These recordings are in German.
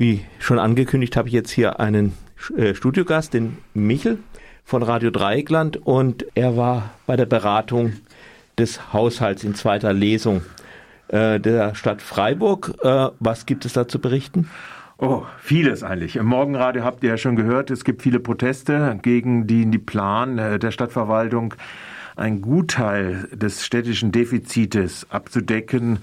Wie schon angekündigt, habe ich jetzt hier einen äh, Studiogast, den Michel von Radio Dreieckland und er war bei der Beratung des Haushalts in zweiter Lesung äh, der Stadt Freiburg. Äh, was gibt es da zu berichten? Oh, vieles eigentlich. Im Morgenradio habt ihr ja schon gehört, es gibt viele Proteste gegen die, Plan der Stadtverwaltung, einen Gutteil des städtischen Defizites abzudecken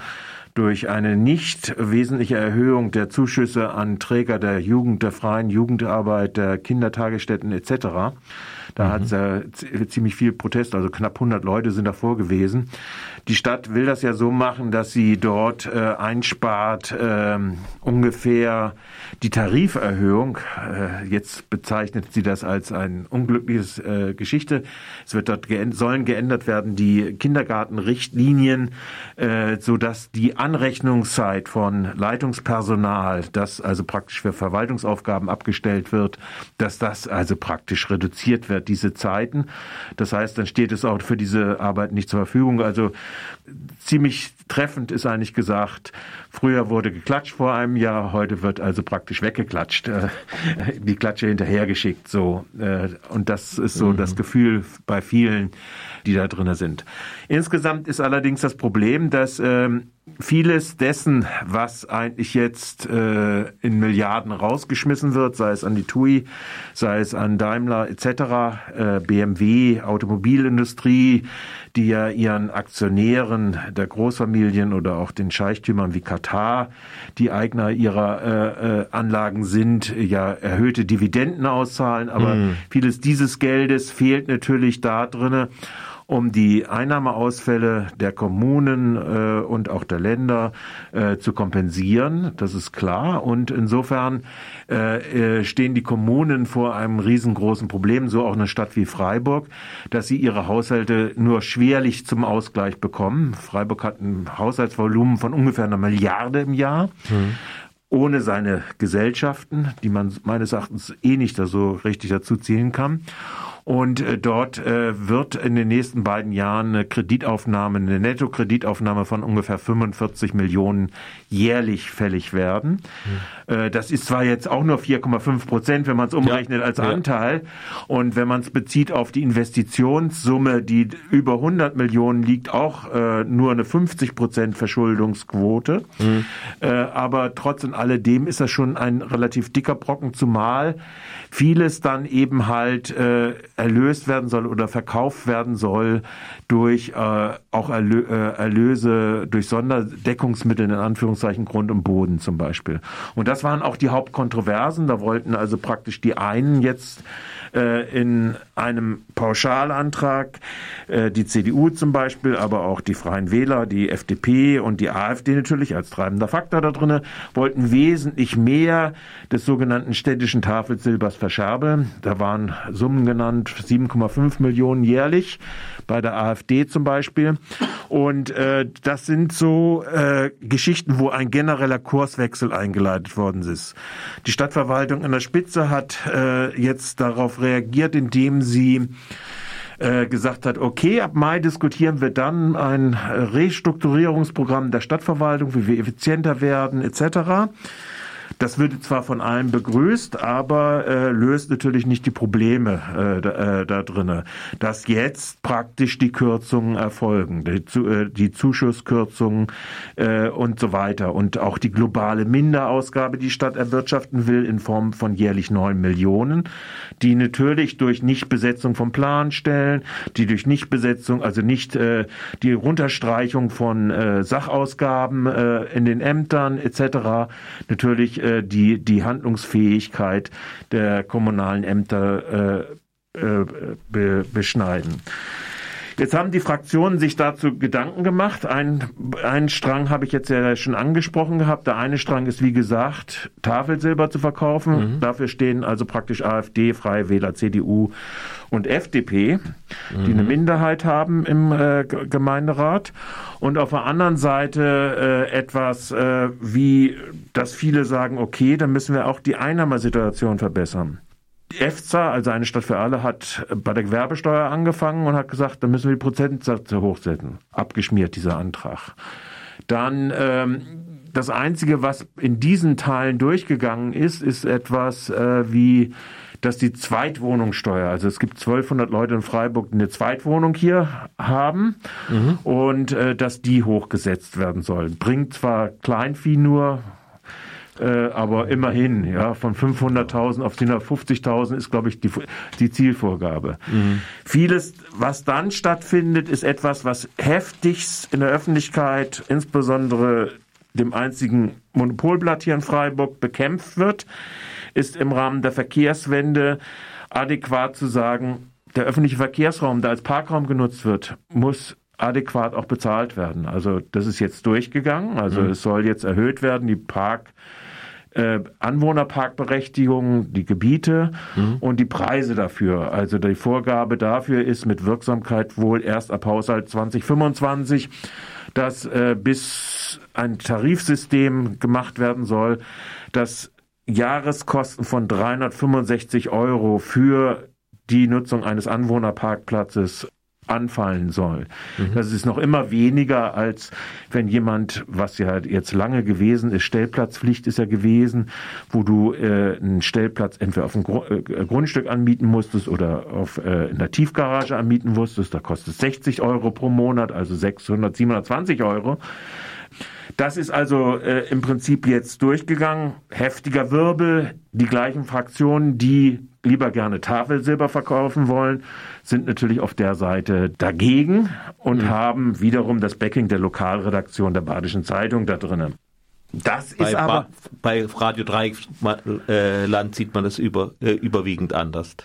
durch eine nicht wesentliche Erhöhung der Zuschüsse an Träger der Jugend, der freien Jugendarbeit, der Kindertagesstätten etc. Da mhm. hat es ja ziemlich viel Protest, also knapp 100 Leute sind davor gewesen. Die Stadt will das ja so machen, dass sie dort äh, einspart äh, ungefähr die Tariferhöhung. Äh, jetzt bezeichnet sie das als ein unglückliches äh, Geschichte. Es wird dort geänd sollen geändert werden die Kindergartenrichtlinien, äh, so dass die Anrechnungszeit von Leitungspersonal, das also praktisch für Verwaltungsaufgaben abgestellt wird, dass das also praktisch reduziert wird, diese Zeiten. Das heißt, dann steht es auch für diese Arbeit nicht zur Verfügung. Also ziemlich treffend ist eigentlich gesagt, früher wurde geklatscht vor einem Jahr, heute wird also praktisch weggeklatscht, äh, die Klatsche hinterhergeschickt, so. Äh, und das ist so mhm. das Gefühl bei vielen, die da drinnen sind. Insgesamt ist allerdings das Problem, dass ähm, vieles dessen, was eigentlich jetzt äh, in Milliarden rausgeschmissen wird, sei es an die TUI, sei es an Daimler etc., äh, BMW, Automobilindustrie, die ja ihren Aktionären der Großfamilien oder auch den Scheichtümern wie Katar, die Eigner ihrer äh, äh, Anlagen sind, ja erhöhte Dividenden auszahlen, aber mm. vieles dieses Geldes fehlt natürlich da drinnen um die Einnahmeausfälle der Kommunen äh, und auch der Länder äh, zu kompensieren. Das ist klar. Und insofern äh, äh, stehen die Kommunen vor einem riesengroßen Problem, so auch eine Stadt wie Freiburg, dass sie ihre Haushalte nur schwerlich zum Ausgleich bekommen. Freiburg hat ein Haushaltsvolumen von ungefähr einer Milliarde im Jahr. Mhm ohne seine Gesellschaften, die man meines Erachtens eh nicht so richtig dazu zielen kann. Und äh, dort äh, wird in den nächsten beiden Jahren eine Kreditaufnahme, eine Nettokreditaufnahme von ungefähr 45 Millionen jährlich fällig werden. Mhm. Das ist zwar jetzt auch nur 4,5 Prozent, wenn man es umrechnet ja. als Anteil. Und wenn man es bezieht auf die Investitionssumme, die über 100 Millionen liegt, auch äh, nur eine 50 Prozent Verschuldungsquote. Mhm. Aber trotz und alledem ist das schon ein relativ dicker Brocken, zumal vieles dann eben halt äh, erlöst werden soll oder verkauft werden soll durch äh, auch Erlö äh, Erlöse durch Sonderdeckungsmittel in Anführungszeichen Grund und Boden zum Beispiel. Und das waren auch die Hauptkontroversen. Da wollten also praktisch die einen jetzt äh, in einem Pauschalantrag äh, die CDU zum Beispiel, aber auch die Freien Wähler, die FDP und die AfD natürlich als treibender Faktor da drinne wollten wesentlich mehr des sogenannten städtischen Tafelsilbers verscherbeln. Da waren Summen genannt, 7,5 Millionen jährlich bei der AfD zum Beispiel. Und äh, das sind so äh, Geschichten, wo ein genereller Kurswechsel eingeleitet worden ist. Die Stadtverwaltung in der Spitze hat äh, jetzt darauf reagiert, indem äh, gesagt hat, okay, ab Mai diskutieren wir dann ein Restrukturierungsprogramm der Stadtverwaltung, wie wir effizienter werden etc. Das wird zwar von allen begrüßt, aber äh, löst natürlich nicht die Probleme äh, da, äh, da drinne, dass jetzt praktisch die Kürzungen erfolgen, die, äh, die Zuschusskürzungen äh, und so weiter und auch die globale Minderausgabe, die Stadt erwirtschaften will in Form von jährlich neun Millionen, die natürlich durch Nichtbesetzung von Planstellen, die durch Nichtbesetzung, also nicht äh, die Runterstreichung von äh, Sachausgaben äh, in den Ämtern etc. natürlich äh, die, die Handlungsfähigkeit der kommunalen Ämter äh, äh, be, beschneiden. Jetzt haben die Fraktionen sich dazu Gedanken gemacht. Ein, einen Strang habe ich jetzt ja schon angesprochen gehabt. Der eine Strang ist, wie gesagt, Tafelsilber zu verkaufen. Mhm. Dafür stehen also praktisch AfD, Freie Wähler, CDU und FDP, mhm. die eine. Minderheit haben im äh, Gemeinderat. Und auf der anderen Seite äh, etwas äh, wie, dass viele sagen, okay, dann müssen wir auch die Einnahmesituation verbessern. EFZA, also eine Stadt für alle, hat bei der Gewerbesteuer angefangen und hat gesagt, da müssen wir die Prozentsätze hochsetzen. Abgeschmiert, dieser Antrag. Dann ähm, das Einzige, was in diesen Teilen durchgegangen ist, ist etwas äh, wie dass die Zweitwohnungssteuer, also es gibt 1200 Leute in Freiburg, die eine Zweitwohnung hier haben mhm. und äh, dass die hochgesetzt werden soll. Bringt zwar Kleinvieh nur, äh, aber immerhin, ja, von 500.000 auf 750.000 ist, glaube ich, die, die Zielvorgabe. Mhm. Vieles, was dann stattfindet, ist etwas, was heftigst in der Öffentlichkeit, insbesondere dem einzigen Monopolblatt hier in Freiburg, bekämpft wird ist im Rahmen der Verkehrswende adäquat zu sagen, der öffentliche Verkehrsraum, der als Parkraum genutzt wird, muss adäquat auch bezahlt werden. Also das ist jetzt durchgegangen. Also mhm. es soll jetzt erhöht werden, die Park äh, Anwohnerparkberechtigung, die Gebiete mhm. und die Preise dafür. Also die Vorgabe dafür ist mit Wirksamkeit wohl erst ab Haushalt 2025, dass äh, bis ein Tarifsystem gemacht werden soll, das Jahreskosten von 365 Euro für die Nutzung eines Anwohnerparkplatzes anfallen soll. Mhm. Das ist noch immer weniger als wenn jemand, was ja jetzt lange gewesen ist, Stellplatzpflicht ist ja gewesen, wo du äh, einen Stellplatz entweder auf dem Gru äh, Grundstück anmieten musstest oder auf äh, in der Tiefgarage anmieten musstest. Da kostet 60 Euro pro Monat, also 600, 720 Euro. Das ist also äh, im Prinzip jetzt durchgegangen. Heftiger Wirbel. Die gleichen Fraktionen, die lieber gerne Tafelsilber verkaufen wollen, sind natürlich auf der Seite dagegen und mhm. haben wiederum das Backing der Lokalredaktion der Badischen Zeitung da drinnen. Das bei, ist aber bei Radio Dreieckland äh, sieht man das über, äh, überwiegend anders.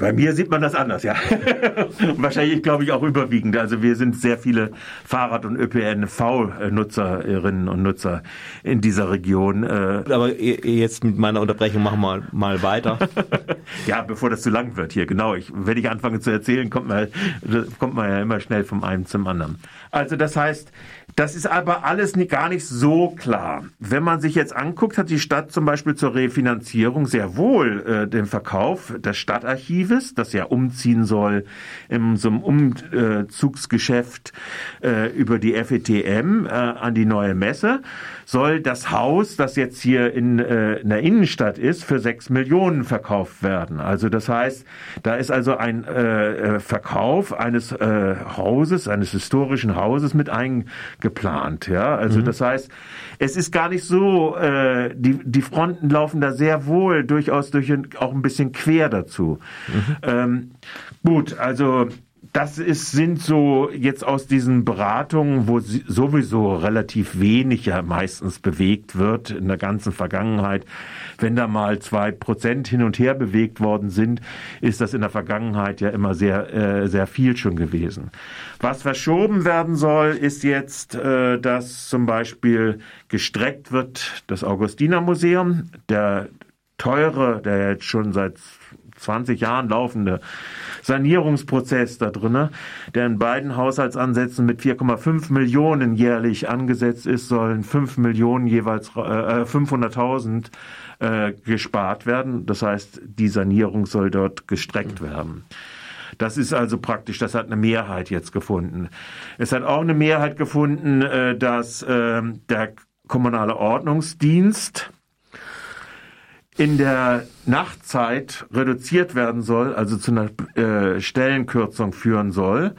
Bei mir sieht man das anders, ja. Wahrscheinlich, glaube ich, auch überwiegend. Also wir sind sehr viele Fahrrad- und ÖPNV-Nutzerinnen und Nutzer in dieser Region. Äh. Aber jetzt mit meiner Unterbrechung machen wir mal weiter. ja, bevor das zu lang wird hier, genau. Ich, wenn ich anfange zu erzählen, kommt man, kommt man ja immer schnell vom einen zum anderen. Also das heißt, das ist aber alles gar nicht so klar. Wenn man sich jetzt anguckt, hat die Stadt zum Beispiel zur Refinanzierung sehr wohl äh, den Verkauf des Stadtarchives, das ja umziehen soll in so einem Umzugsgeschäft äh, über die FETM äh, an die neue Messe, soll das Haus, das jetzt hier in, äh, in der Innenstadt ist, für sechs Millionen verkauft werden. Also das heißt, da ist also ein äh, äh Verkauf eines äh, Hauses, eines historischen Hauses mit eingeplant. Ja, also mhm. das heißt, es ist gar nicht so, äh, die, die Fronten laufen da sehr wohl durchaus durch auch ein bisschen quer dazu. Mhm. Ähm, gut, also das ist, sind so jetzt aus diesen Beratungen, wo sowieso relativ wenig ja meistens bewegt wird in der ganzen Vergangenheit. Wenn da mal zwei Prozent hin und her bewegt worden sind, ist das in der Vergangenheit ja immer sehr, äh, sehr viel schon gewesen. Was verschoben werden soll, ist jetzt, äh, dass zum Beispiel gestreckt wird das Augustinermuseum, der teure, der jetzt schon seit 20 Jahren laufende Sanierungsprozess da drin, der in beiden Haushaltsansätzen mit 4,5 Millionen jährlich angesetzt ist, sollen 5 Millionen jeweils äh, 500.000 äh, gespart werden. Das heißt, die Sanierung soll dort gestreckt werden. Das ist also praktisch, das hat eine Mehrheit jetzt gefunden. Es hat auch eine Mehrheit gefunden, äh, dass äh, der kommunale Ordnungsdienst in der Nachtzeit reduziert werden soll, also zu einer äh, Stellenkürzung führen soll.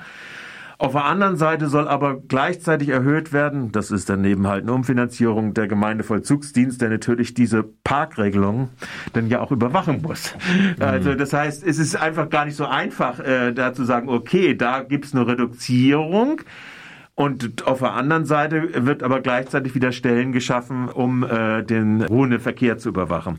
Auf der anderen Seite soll aber gleichzeitig erhöht werden, das ist daneben halt eine Umfinanzierung der Gemeindevollzugsdienst, der natürlich diese Parkregelung dann ja auch überwachen muss. Mhm. Also das heißt, es ist einfach gar nicht so einfach, äh, da zu sagen, okay, da gibt's eine Reduzierung, und auf der anderen Seite wird aber gleichzeitig wieder Stellen geschaffen, um äh, den ruhenden Verkehr zu überwachen.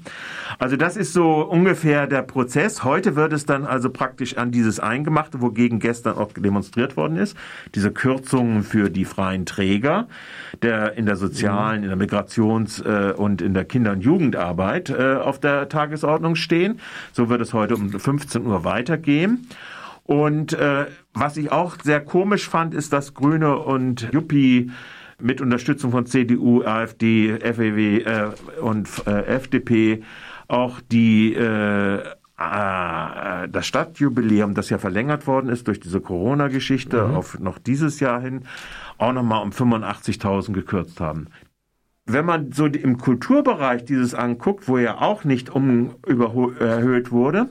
Also das ist so ungefähr der Prozess. Heute wird es dann also praktisch an dieses Eingemachte, wogegen gestern auch demonstriert worden ist, diese Kürzungen für die freien Träger, der in der sozialen, in der Migrations- äh, und in der Kinder- und Jugendarbeit äh, auf der Tagesordnung stehen. So wird es heute um 15 Uhr weitergehen. Und äh, was ich auch sehr komisch fand, ist, dass Grüne und Juppie mit Unterstützung von CDU, AfD, FEW äh, und äh, FDP auch die äh, äh, das Stadtjubiläum, das ja verlängert worden ist durch diese Corona-Geschichte mhm. auf noch dieses Jahr hin, auch nochmal um 85.000 gekürzt haben. Wenn man so im Kulturbereich dieses anguckt, wo er auch nicht um erhöht wurde,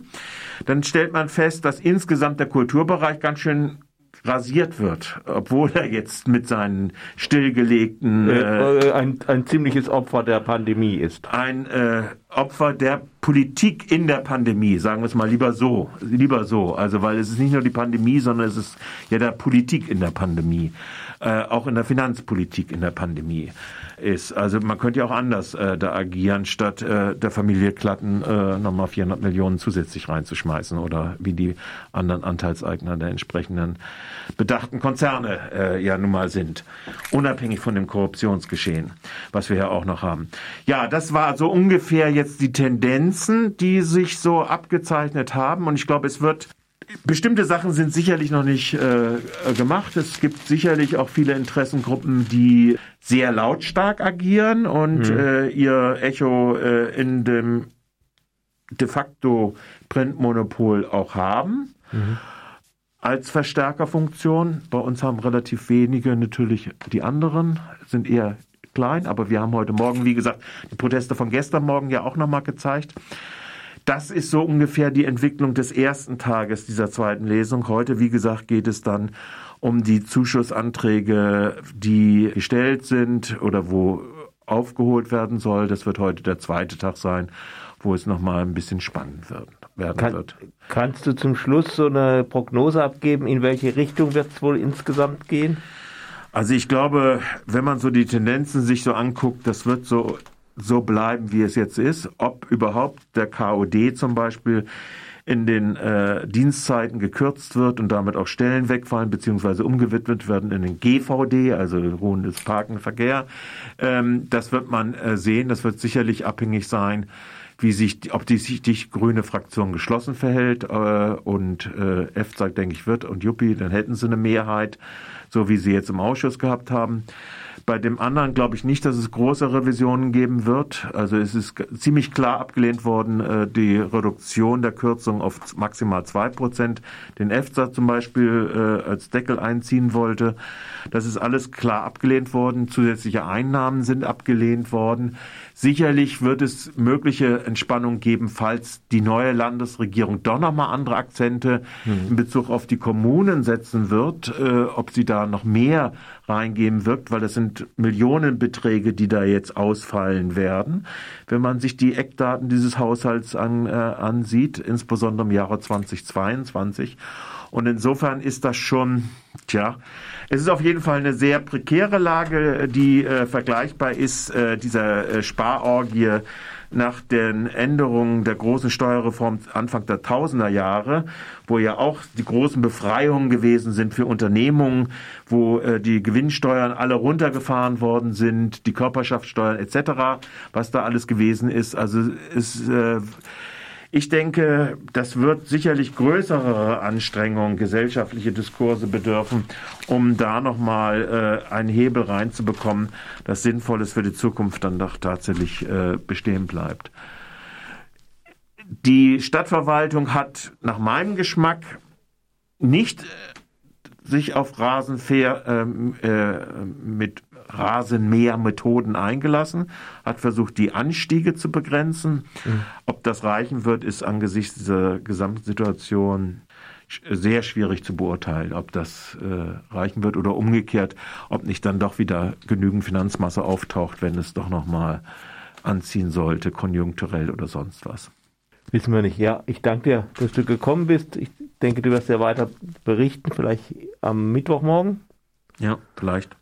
dann stellt man fest, dass insgesamt der Kulturbereich ganz schön rasiert wird, obwohl er jetzt mit seinen stillgelegten äh, äh, ein, ein ziemliches Opfer der Pandemie ist. Ein äh, Opfer der Politik in der Pandemie, sagen wir es mal lieber so, lieber so. Also weil es ist nicht nur die Pandemie, sondern es ist ja der Politik in der Pandemie, äh, auch in der Finanzpolitik in der Pandemie ist. Also man könnte ja auch anders äh, da agieren, statt äh, der Familie Klatten äh, nochmal 400 Millionen zusätzlich reinzuschmeißen oder wie die anderen Anteilseigner der entsprechenden bedachten Konzerne äh, ja nun mal sind. Unabhängig von dem Korruptionsgeschehen, was wir ja auch noch haben. Ja, das war so ungefähr jetzt die Tendenzen, die sich so abgezeichnet haben. Und ich glaube, es wird Bestimmte Sachen sind sicherlich noch nicht äh, gemacht. Es gibt sicherlich auch viele Interessengruppen, die sehr lautstark agieren und mhm. äh, ihr Echo äh, in dem de facto Printmonopol auch haben. Mhm. Als Verstärkerfunktion. Bei uns haben relativ wenige natürlich die anderen, sind eher klein, aber wir haben heute Morgen, wie gesagt, die Proteste von gestern Morgen ja auch nochmal gezeigt. Das ist so ungefähr die Entwicklung des ersten Tages dieser zweiten Lesung. Heute, wie gesagt, geht es dann um die Zuschussanträge, die gestellt sind oder wo aufgeholt werden soll. Das wird heute der zweite Tag sein, wo es nochmal ein bisschen spannend wird, werden Kann, wird. Kannst du zum Schluss so eine Prognose abgeben, in welche Richtung wird es wohl insgesamt gehen? Also ich glaube, wenn man so die Tendenzen sich so anguckt, das wird so so bleiben, wie es jetzt ist, ob überhaupt der KOD zum Beispiel in den äh, Dienstzeiten gekürzt wird und damit auch Stellen wegfallen beziehungsweise umgewidmet werden in den GVD, also ruhendes Parkenverkehr. Ähm, das wird man äh, sehen. Das wird sicherlich abhängig sein, wie sich, ob die, sich die grüne Fraktion geschlossen verhält äh, und äh, F sagt, denke ich, wird und Juppie, dann hätten sie eine Mehrheit, so wie sie jetzt im Ausschuss gehabt haben. Bei dem anderen glaube ich nicht, dass es große Revisionen geben wird. Also es ist ziemlich klar abgelehnt worden, äh, die Reduktion der Kürzung auf maximal zwei Prozent, den EFSA zum Beispiel äh, als Deckel einziehen wollte. Das ist alles klar abgelehnt worden. Zusätzliche Einnahmen sind abgelehnt worden. Sicherlich wird es mögliche Entspannung geben, falls die neue Landesregierung doch nochmal andere Akzente mhm. in Bezug auf die Kommunen setzen wird, äh, ob sie da noch mehr reingeben wird, weil das sind Millionenbeträge, die da jetzt ausfallen werden. Wenn man sich die Eckdaten dieses Haushalts an, äh, ansieht, insbesondere im Jahre 2022. Und insofern ist das schon, tja, es ist auf jeden Fall eine sehr prekäre Lage, die äh, vergleichbar ist äh, dieser äh, Sparorgie nach den Änderungen der großen Steuerreform Anfang der Tausender Jahre, wo ja auch die großen Befreiungen gewesen sind für Unternehmungen, wo äh, die Gewinnsteuern alle runtergefahren worden sind, die Körperschaftssteuern etc., was da alles gewesen ist. Also es äh, ich denke, das wird sicherlich größere Anstrengungen, gesellschaftliche Diskurse bedürfen, um da nochmal äh, einen Hebel reinzubekommen, das Sinnvolles für die Zukunft dann doch tatsächlich äh, bestehen bleibt. Die Stadtverwaltung hat nach meinem Geschmack nicht äh, sich auf Rasenfair ähm, äh, mit Rasenmähermethoden eingelassen, hat versucht, die Anstiege zu begrenzen. Mhm. Ob das reichen wird, ist angesichts dieser Gesamtsituation sehr schwierig zu beurteilen, ob das äh, reichen wird oder umgekehrt, ob nicht dann doch wieder genügend Finanzmasse auftaucht, wenn es doch nochmal anziehen sollte, konjunkturell oder sonst was. Wissen wir nicht. Ja, ich danke dir, dass du gekommen bist. Ich denke, du wirst ja weiter berichten, vielleicht am Mittwochmorgen. Ja, vielleicht.